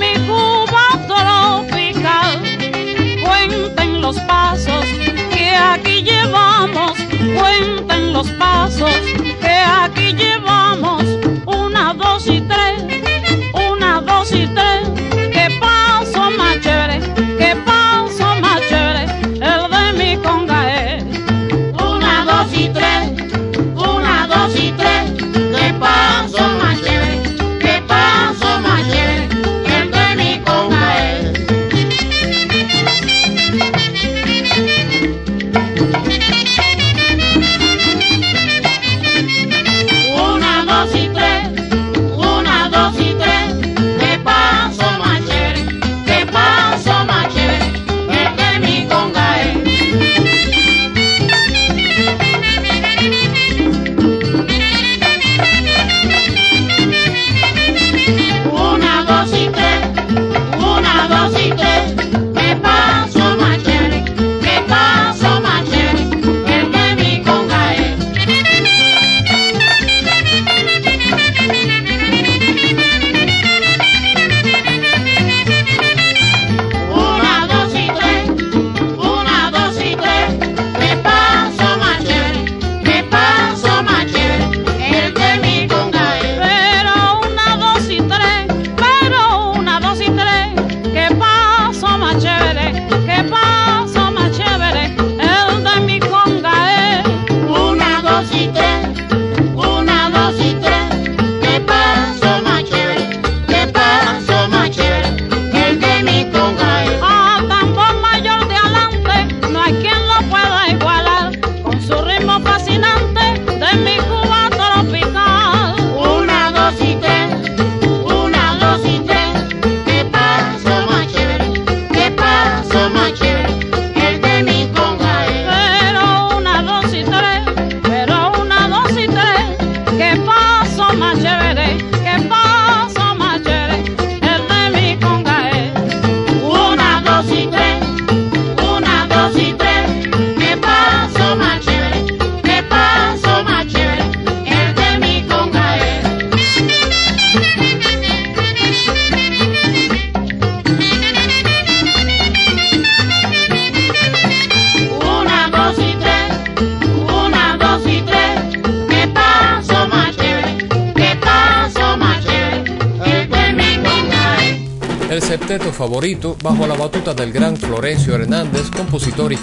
mi Cuba tropical. Cuenten los pasos que aquí llevamos, cuenten los pasos que aquí llevamos.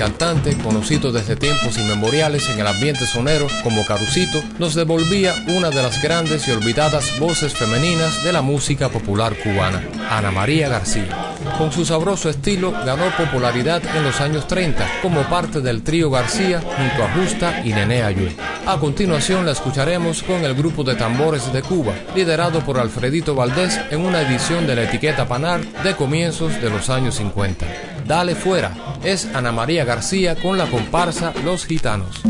cantante, conocido desde tiempos inmemoriales en el ambiente sonero como Carucito, nos devolvía una de las grandes y olvidadas voces femeninas de la música popular cubana, Ana María García. Con su sabroso estilo ganó popularidad en los años 30 como parte del trío García junto a Justa y Nené Ayue. A continuación la escucharemos con el grupo de tambores de Cuba, liderado por Alfredito Valdés en una edición de la etiqueta Panar de comienzos de los años 50. Dale fuera, es Ana María García con la comparsa Los Gitanos.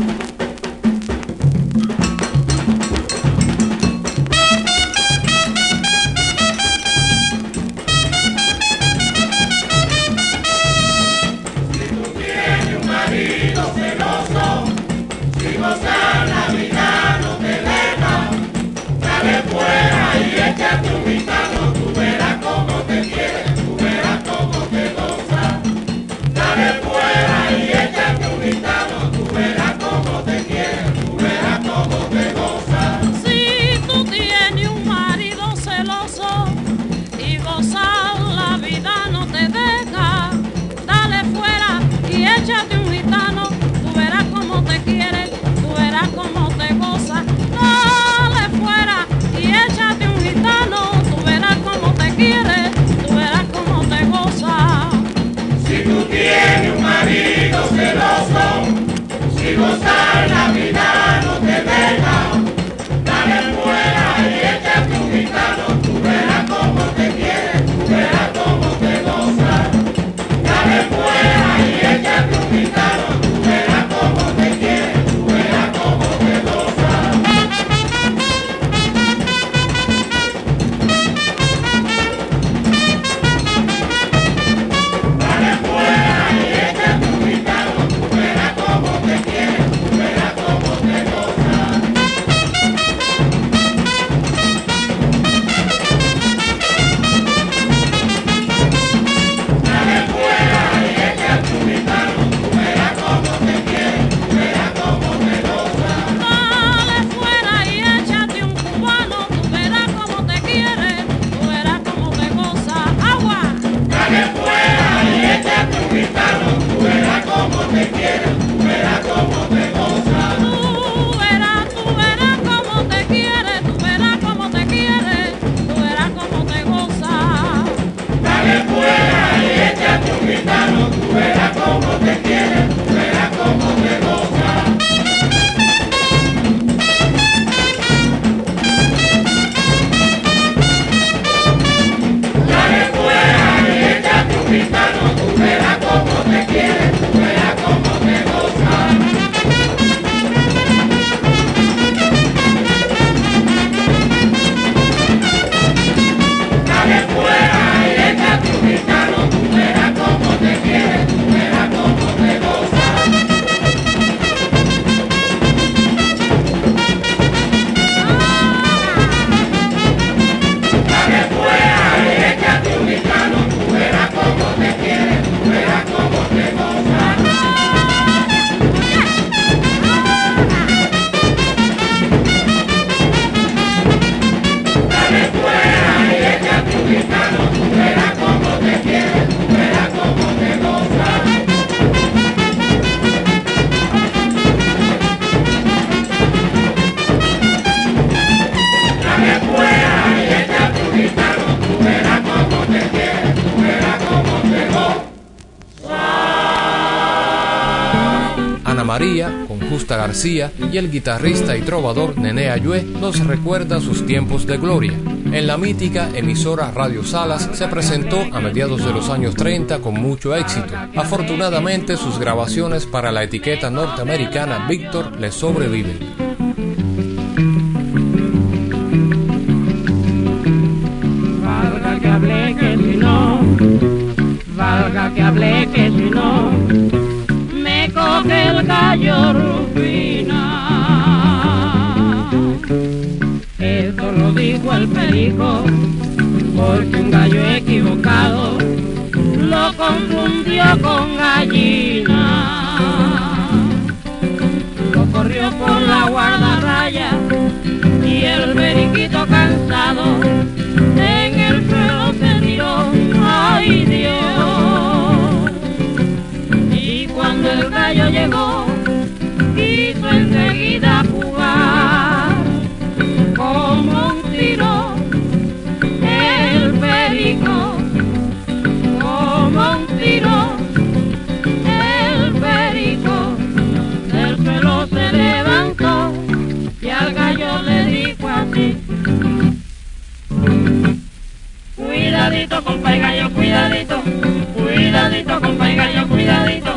García y el guitarrista y trovador Nene Ayue nos recuerda sus tiempos de gloria. En la mítica emisora Radio Salas se presentó a mediados de los años 30 con mucho éxito. Afortunadamente sus grabaciones para la etiqueta norteamericana Victor le sobreviven. El perico, porque un gallo equivocado lo confundió con gallina. Lo corrió por la guardarraya y el periquito cansado Cuidadito, compa gallo, cuidadito, cuidadito, compa gallo, cuidadito,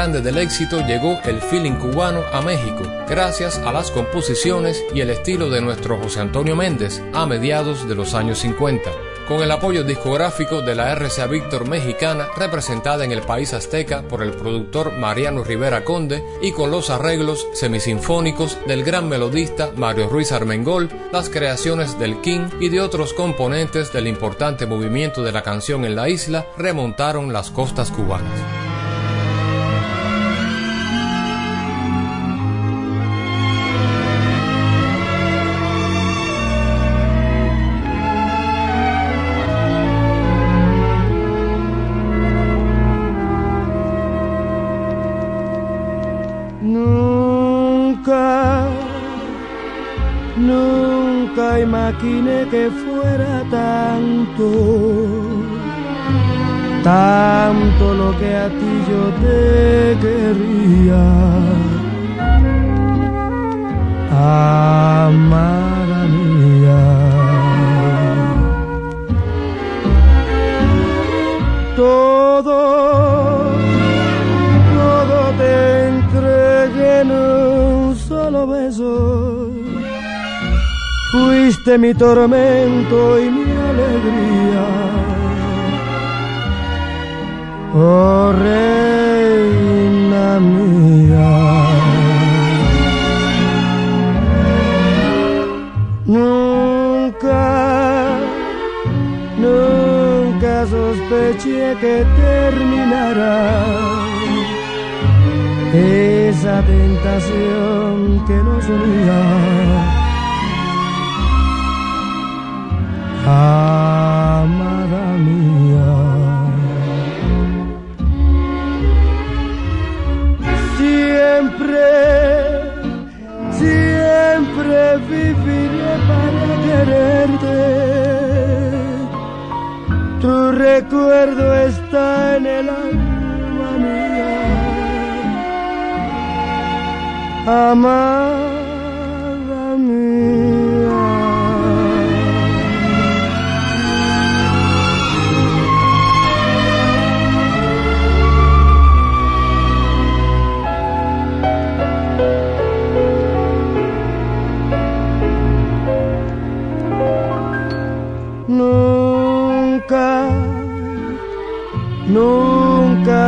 Grande del éxito llegó el feeling cubano a México, gracias a las composiciones y el estilo de nuestro José Antonio Méndez a mediados de los años 50 con el apoyo discográfico de la RCA Víctor mexicana representada en el país azteca por el productor Mariano Rivera Conde y con los arreglos semisinfónicos del gran melodista Mario Ruiz Armengol, las creaciones del King y de otros componentes del importante movimiento de la canción en la isla remontaron las costas cubanas. Imaginé que fuera tanto, tanto lo que a ti yo te quería. Amada mía. Todo, todo te entregué en un solo beso Fuiste mi tormento y mi alegría. Oh reina mía. Nunca, nunca sospeché que terminara esa tentación que nos unía amada mía. Siempre, siempre viviré para quererte. Tu recuerdo está en el alma mía. Amada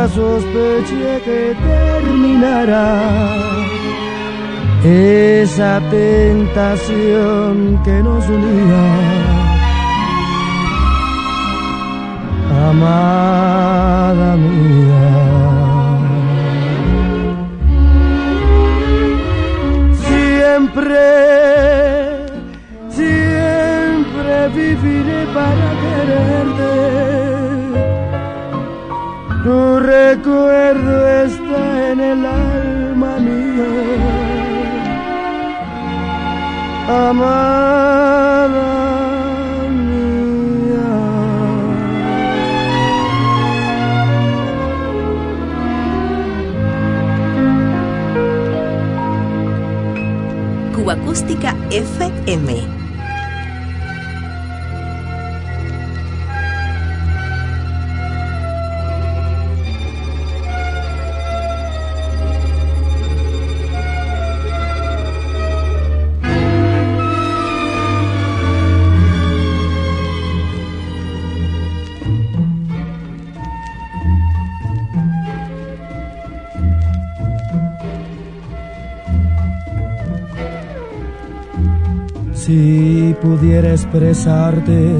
sospeché que terminará esa tentación que nos unía. Amada mía. Siempre, siempre viviré para quererte tu recuerdo está en el alma mía, amada mía. Cuba Acústica FM pudiera expresarte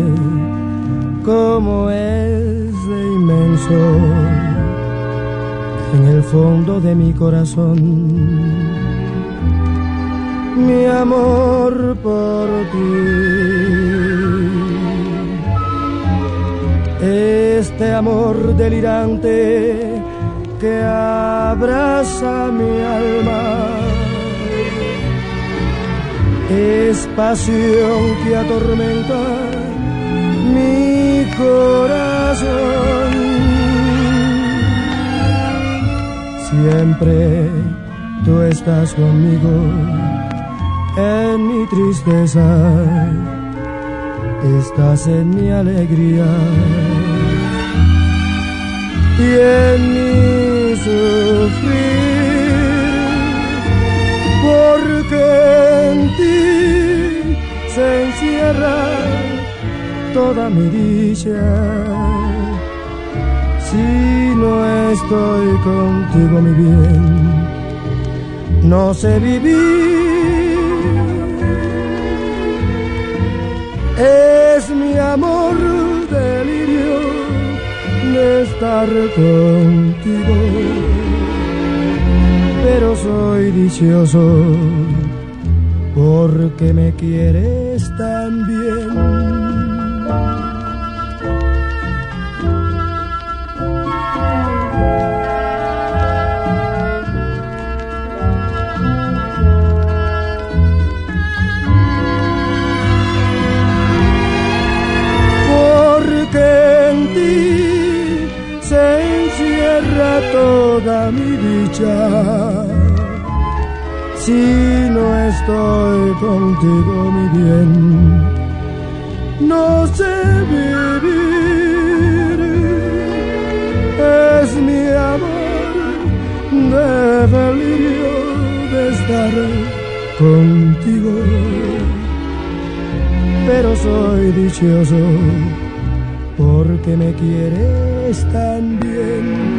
como es de inmenso en el fondo de mi corazón, mi amor por ti. Este amor delirante que abraza mi alma es pasión que atormenta mi corazón. Siempre tú estás conmigo en mi tristeza, estás en mi alegría y en mi sufrir, porque toda mi dicha. Si no estoy contigo, mi bien, no sé vivir. Es mi amor delirio de estar contigo, pero soy dichoso porque me quieres tan bien. porque en ti se encierra toda mi dicha. Si no estoy contigo, mi bien, no sé vivir. Es mi amor de delirio de estar contigo pero soy dichoso porque me quieres tan bien.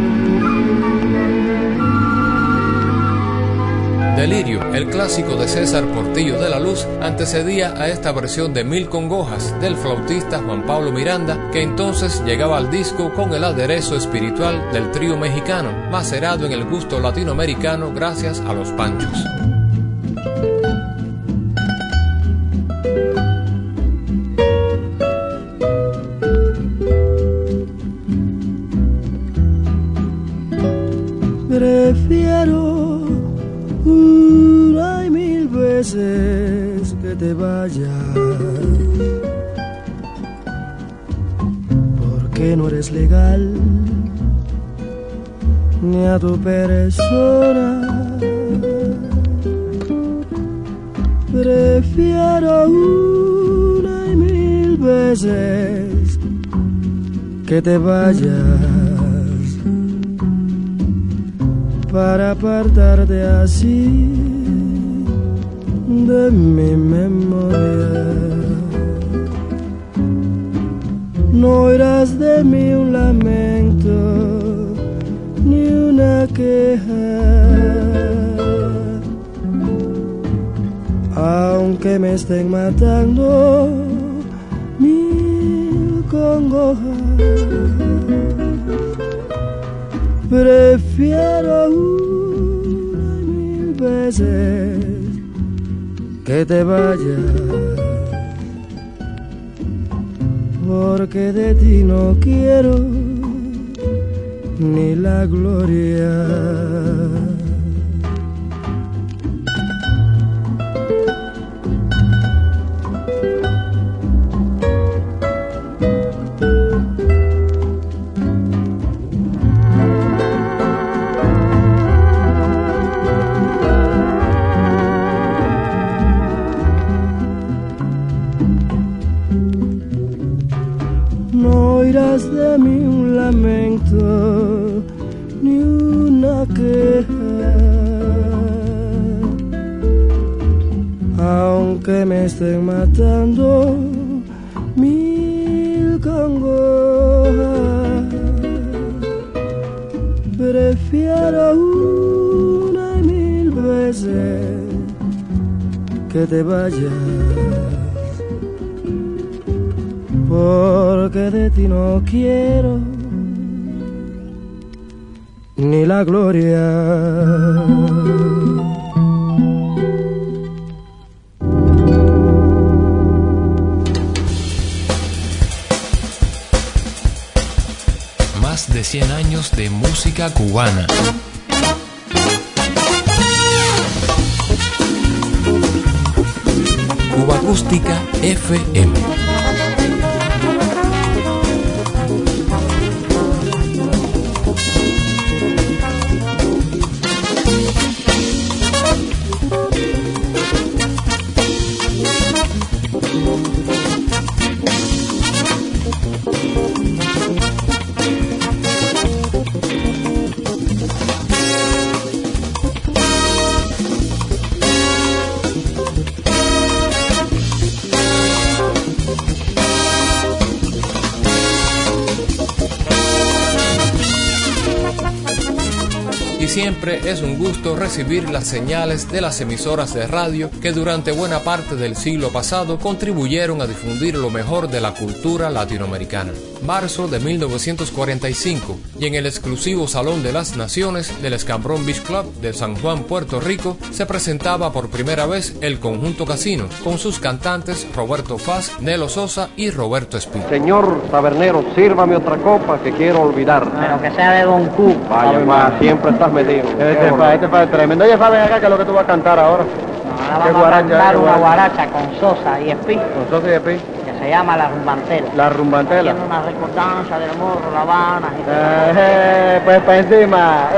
Delirio, el clásico de César Portillo de la Luz, antecedía a esta versión de Mil Congojas del flautista Juan Pablo Miranda, que entonces llegaba al disco con el aderezo espiritual del trío mexicano, macerado en el gusto latinoamericano gracias a los panchos. Que te vayas. Porque no eres legal ni a tu persona. Prefiero una y mil veces que te vayas para apartarte así de mi memoria. No oirás de mí un lamento ni una queja, aunque me estén matando mil congojas prefiero una mil veces que te vayas, porque de ti no quiero ni la gloria. Me estén matando mil congojas. Prefiero una y mil veces que te vayas porque de ti no quiero ni la gloria. De 100 años de música cubana. Cuba Acústica FM. Es un gusto recibir las señales de las emisoras de radio que durante buena parte del siglo pasado contribuyeron a difundir lo mejor de la cultura latinoamericana. Marzo de 1945 y en el exclusivo Salón de las Naciones del Escambrón Beach Club de San Juan, Puerto Rico, se presentaba por primera vez el conjunto Casino con sus cantantes Roberto Faz, Nelo Sosa y Roberto Espino. Señor tabernero, sírvame otra copa que quiero olvidar. Pero que sea de Don Q. Vaya, ma, siempre estás metido. Este pa, este pa, tremendo. Oye, Fabián, acá, ¿qué es lo que tú vas a cantar ahora? Ahora ¿Qué vamos guaracha, a cantar qué una guaracha? con Sosa y Espí, Con Sosa y que se llama La Rumbantera. La rumbantela. Haciendo una recordanza del morro, La Habana y. Eh, pues para encima.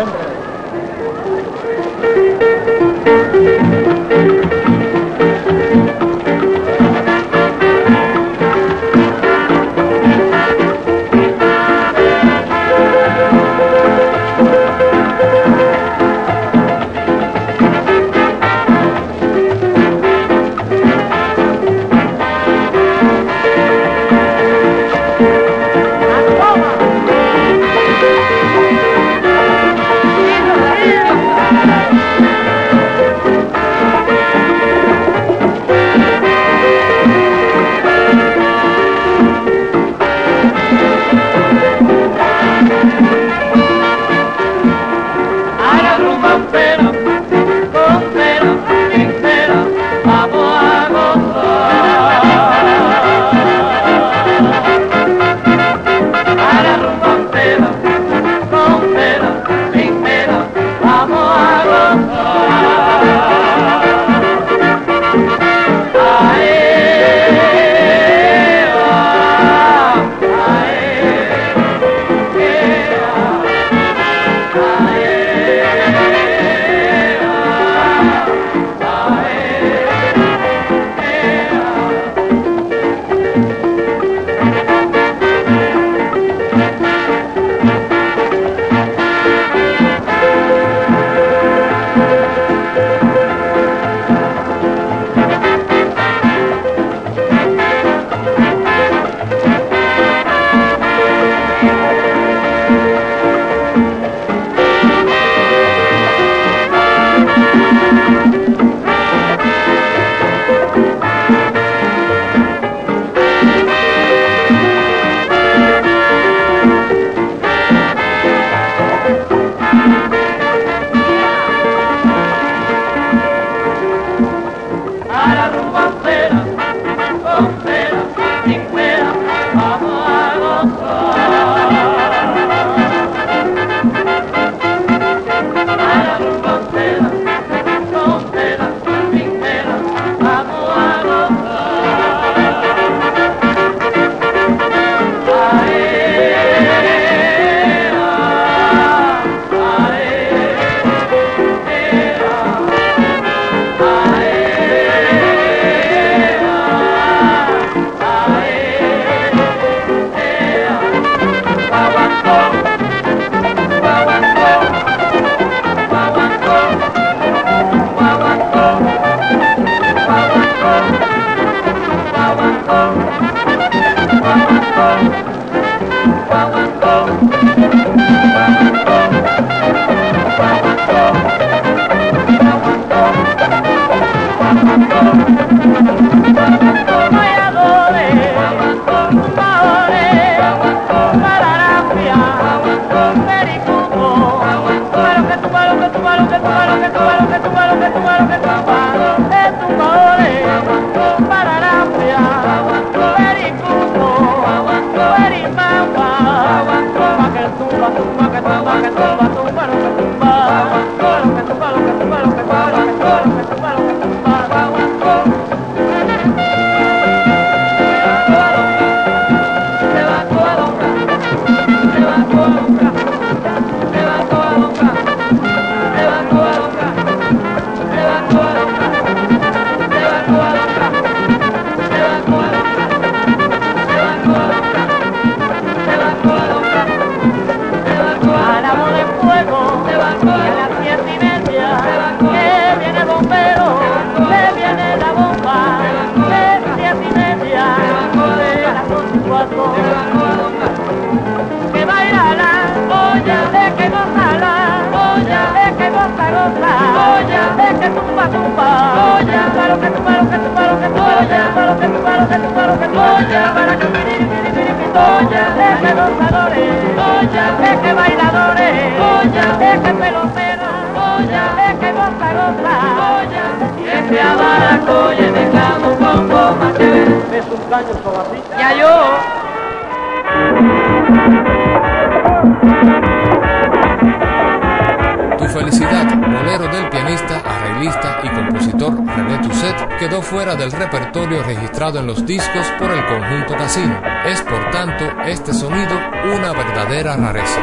Del repertorio registrado en los discos por el conjunto Casino. Es por tanto este sonido una verdadera rareza.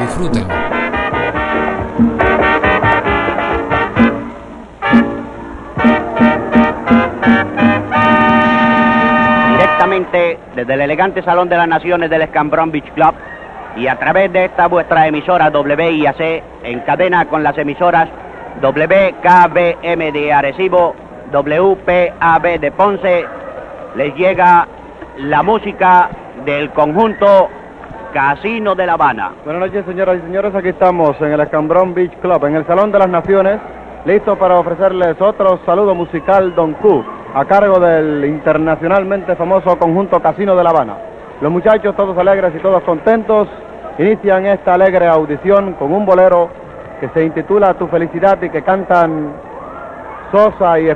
Disfrútenlo. Directamente desde el elegante Salón de las Naciones del Escambrón Beach Club y a través de esta vuestra emisora WIAC en cadena con las emisoras WKBM de Arecibo, WPAB de Ponce, les llega la música del conjunto Casino de La Habana. Buenas noches, señoras y señores. Aquí estamos en el Escambrón Beach Club, en el Salón de las Naciones, listos para ofrecerles otro saludo musical Don Q, a cargo del internacionalmente famoso conjunto Casino de La Habana. Los muchachos, todos alegres y todos contentos, inician esta alegre audición con un bolero que se intitula Tu felicidad y que cantan Sosa y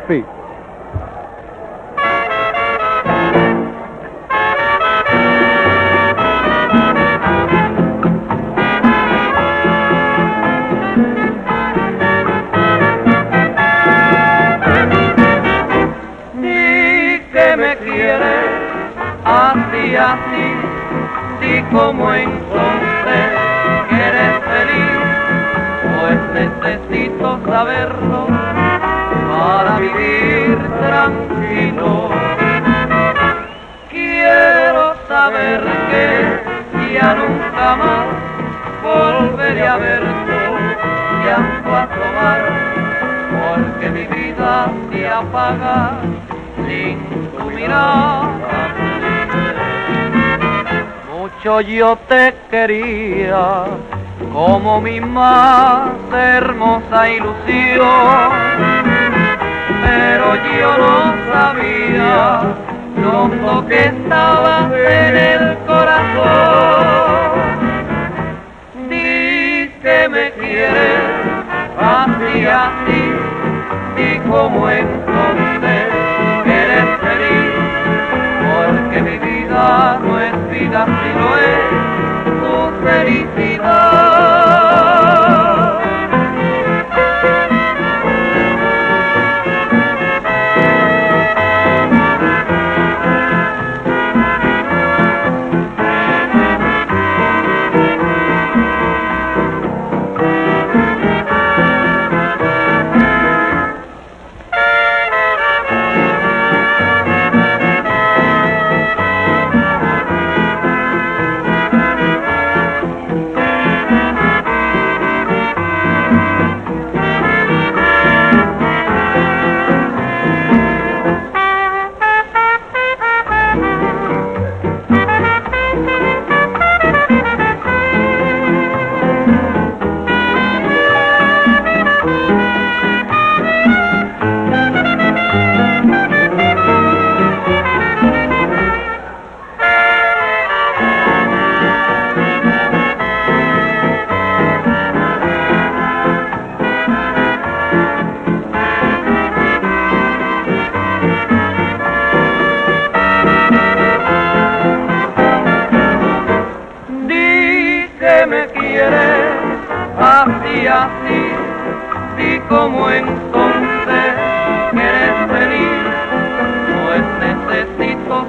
quieres así, di como entonces eres feliz, pues necesito saberlo para vivir tranquilo. Quiero saber que ya nunca más volveré a ver tu llanto asomar, porque mi vida se apaga sin tu mirada. Mucho yo te quería como mi más hermosa ilusión, pero yo no sabía lo que estabas en el corazón. Di que me quieres así, así, y como entonces eres feliz, porque mi vida no es vida si no es tu felicidad.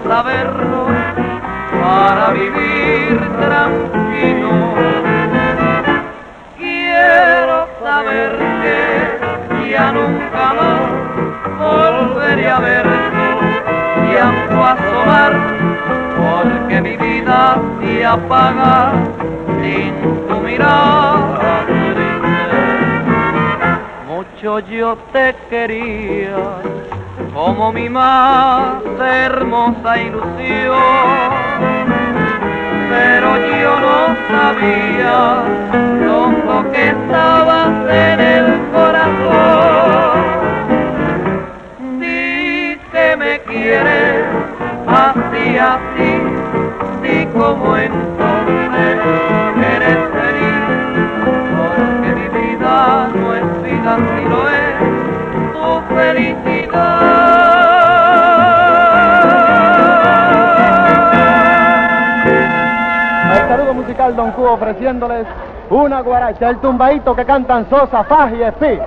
Saberlo para vivir tranquilo. Quiero saber que ya nunca más volveré a ver tu llanto asomar porque mi vida se apaga sin tu mirada. Mucho yo te quería como mi más hermosa ilusión. Pero yo no sabía lo que estabas en el corazón. Di que me quieres así, así, di como entonces eres feliz, porque mi vida felicidad. Saludo musical Don Q ofreciéndoles una guaracha, el tumbaito que cantan Sosa, Faj y Espí.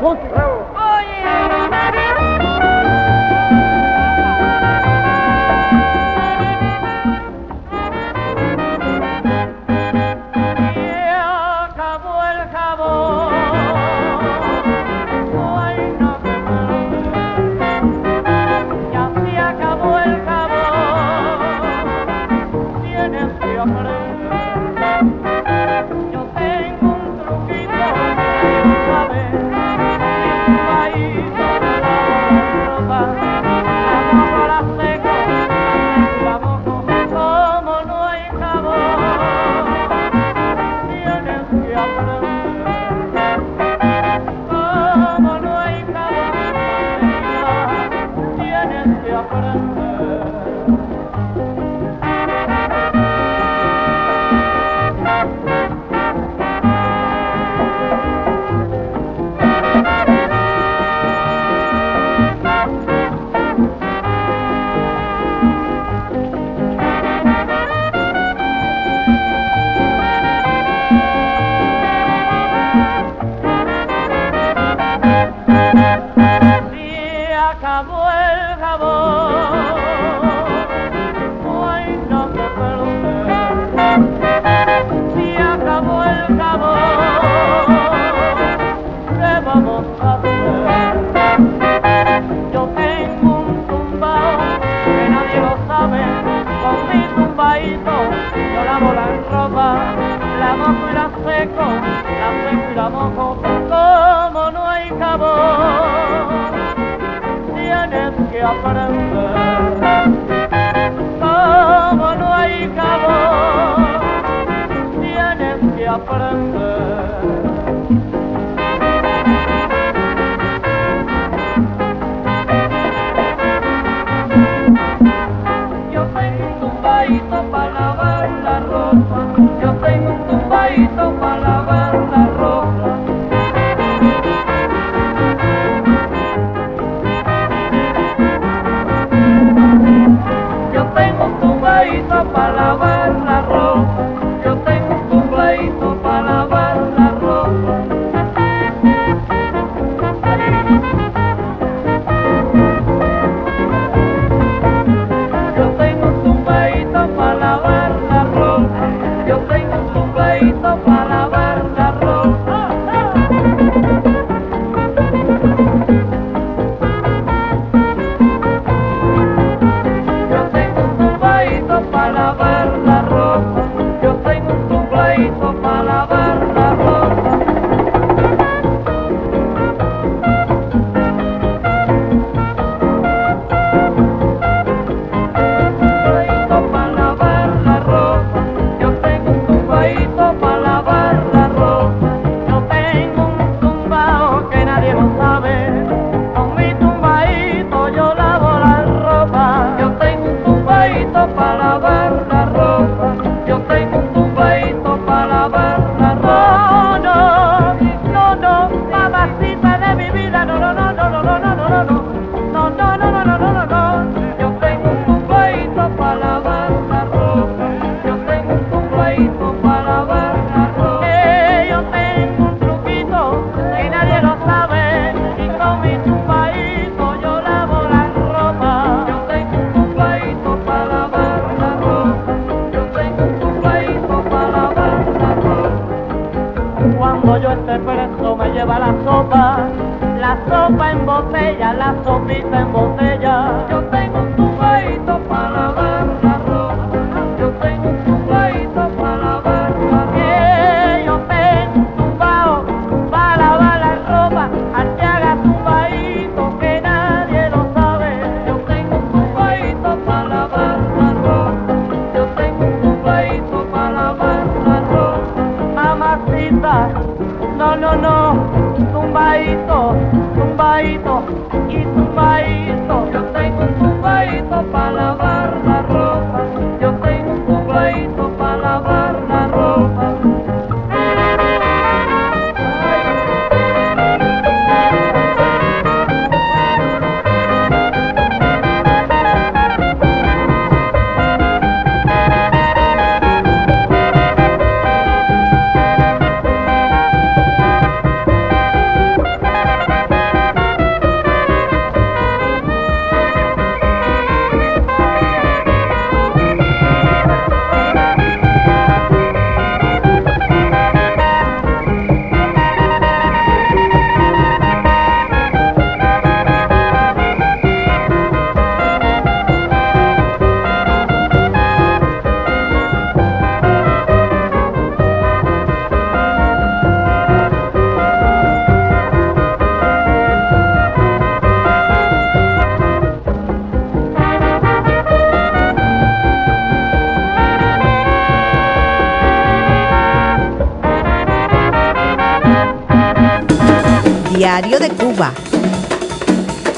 De Cuba.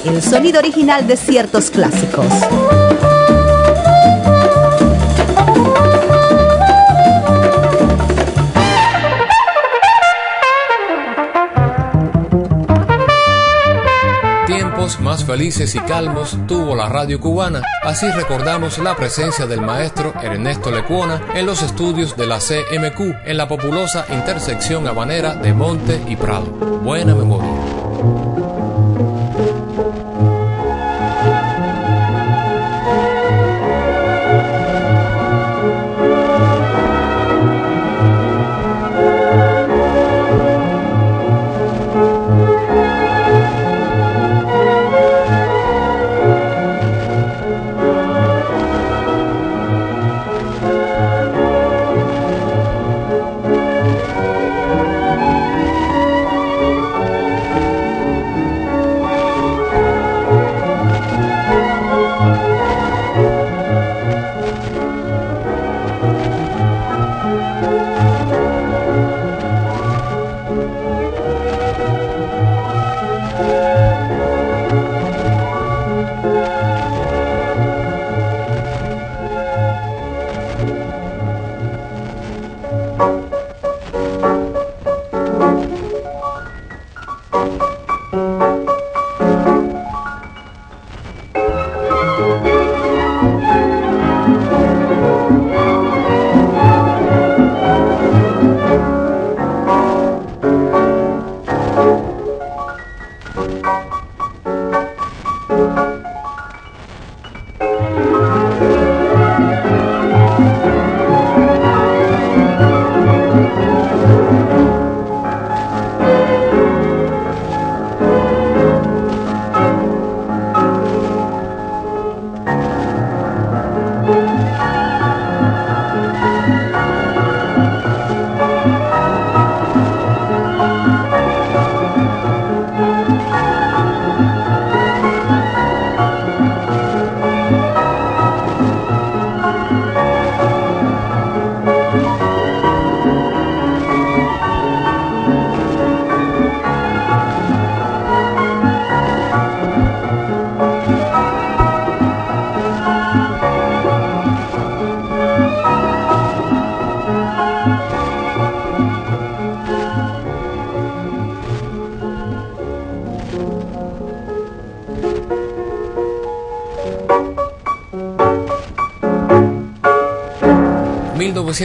El sonido original de ciertos clásicos. Tiempos más felices y calmos tuvo la radio cubana. Así recordamos la presencia del maestro Ernesto Lecuona en los estudios de la CMQ en la populosa intersección habanera de Monte y Prado. Buena memoria. thank you.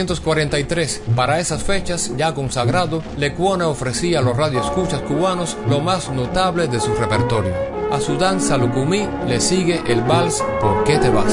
...1943... Para esas fechas, ya consagrado, Lecuona ofrecía a los radioescuchas cubanos lo más notable de su repertorio. A su danza lucumí le sigue el vals ¿Por qué te vas?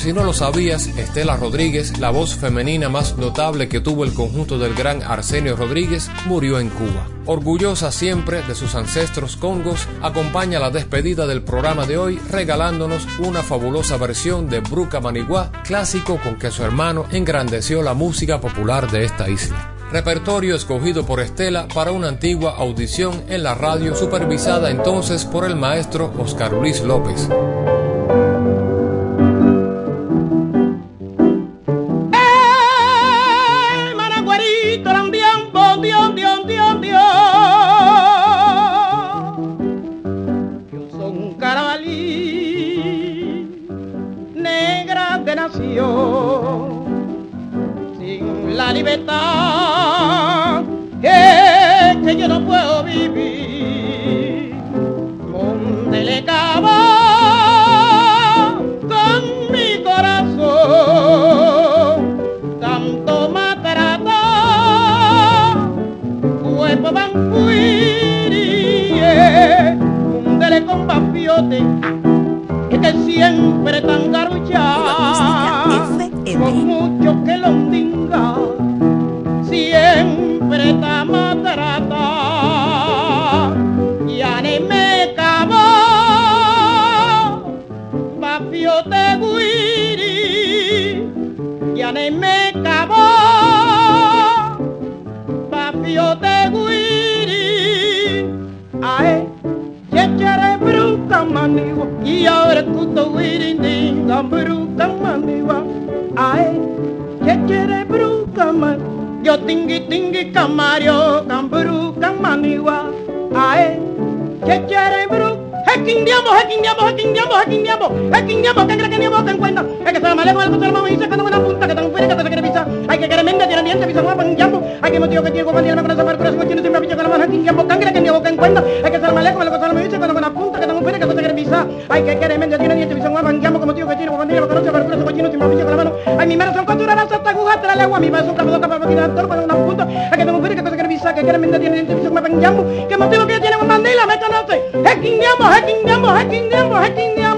Si no lo sabías, Estela Rodríguez, la voz femenina más notable que tuvo el conjunto del gran Arsenio Rodríguez, murió en Cuba. Orgullosa siempre de sus ancestros congos, acompaña la despedida del programa de hoy regalándonos una fabulosa versión de Bruca Manigua, clásico con que su hermano engrandeció la música popular de esta isla. Repertorio escogido por Estela para una antigua audición en la radio supervisada entonces por el maestro Oscar Luis López. Siempre tan tingi camario, camburu camaniwa. Ae, chechere bruca. Hekindiamo, hekindiamo, hekindiamo, hekindiamo, hekindiamo, que cree que ni vos te encuentras. Es que se me lejos el coser mami dice que no una punta que tan fuera que te quiere pisar. Hay que querer mente, tiene dientes, pisa guapa, jambo. Hay que motivo que tiene la mano, que que que que que te que tiene pisa que con la mano. Ay, mi son hasta la legua, mi beso, cabo, cabo, tiene actor con una punta. Hay que tengo fuera que te quiere pisar, que quiere mente, tiene dientes, pisa guapa, jambo. Que motivo que tiene con mandila, me conoce. Hekindiamo, hekindiamo, hekindiamo, hekindiamo, hekindiamo.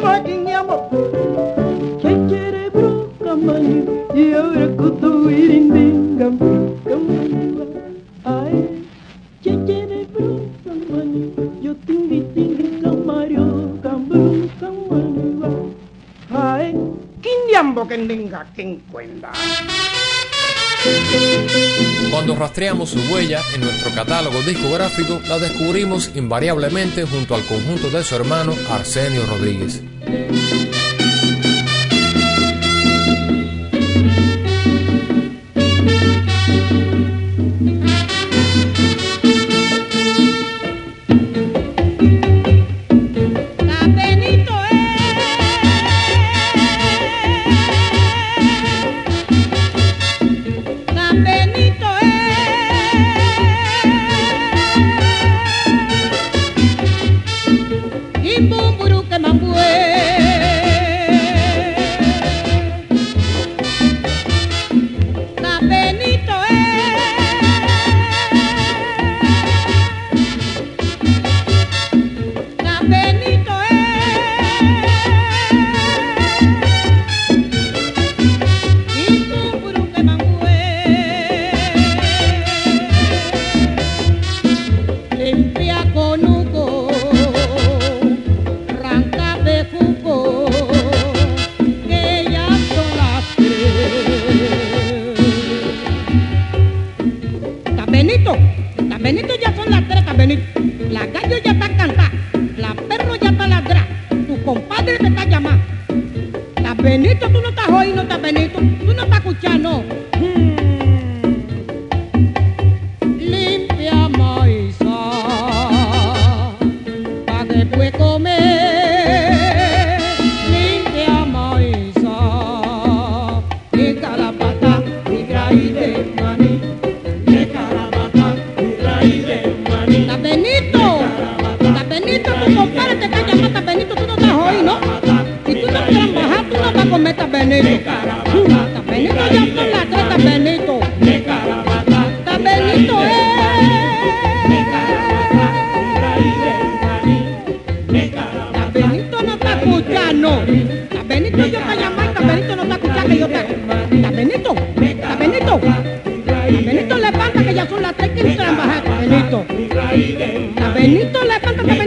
Rastreamos su huella en nuestro catálogo discográfico, la descubrimos invariablemente junto al conjunto de su hermano Arsenio Rodríguez. Benito. San Benito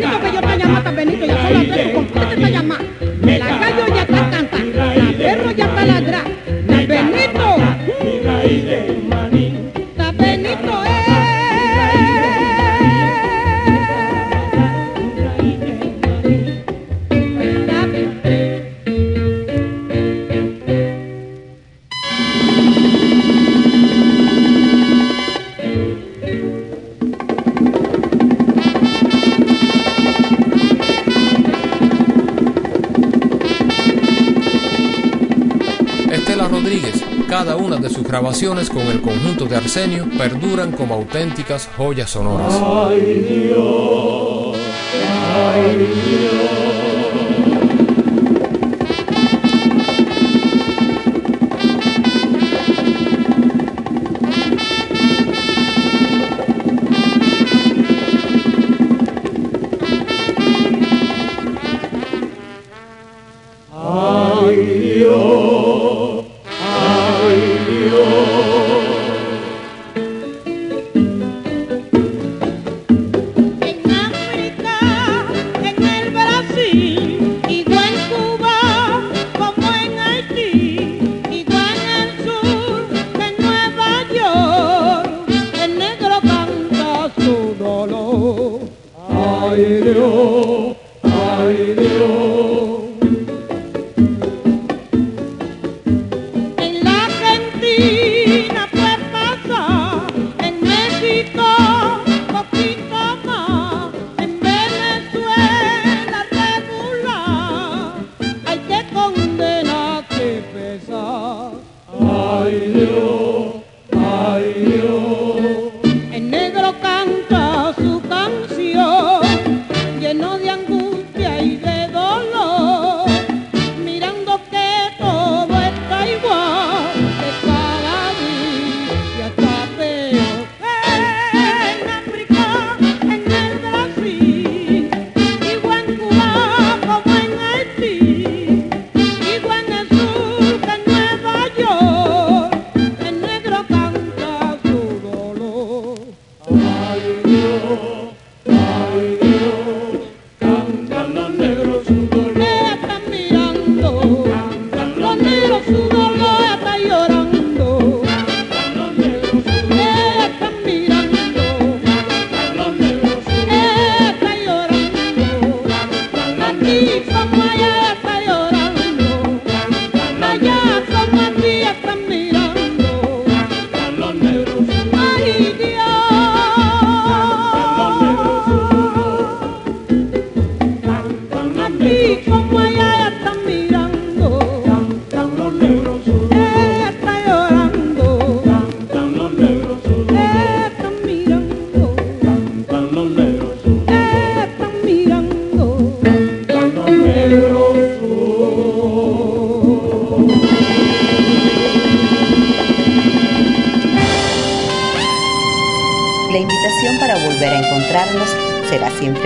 con el conjunto de Arsenio perduran como auténticas joyas sonoras. Ay, Dios, ay, Dios. Ay Dios, ay Dios.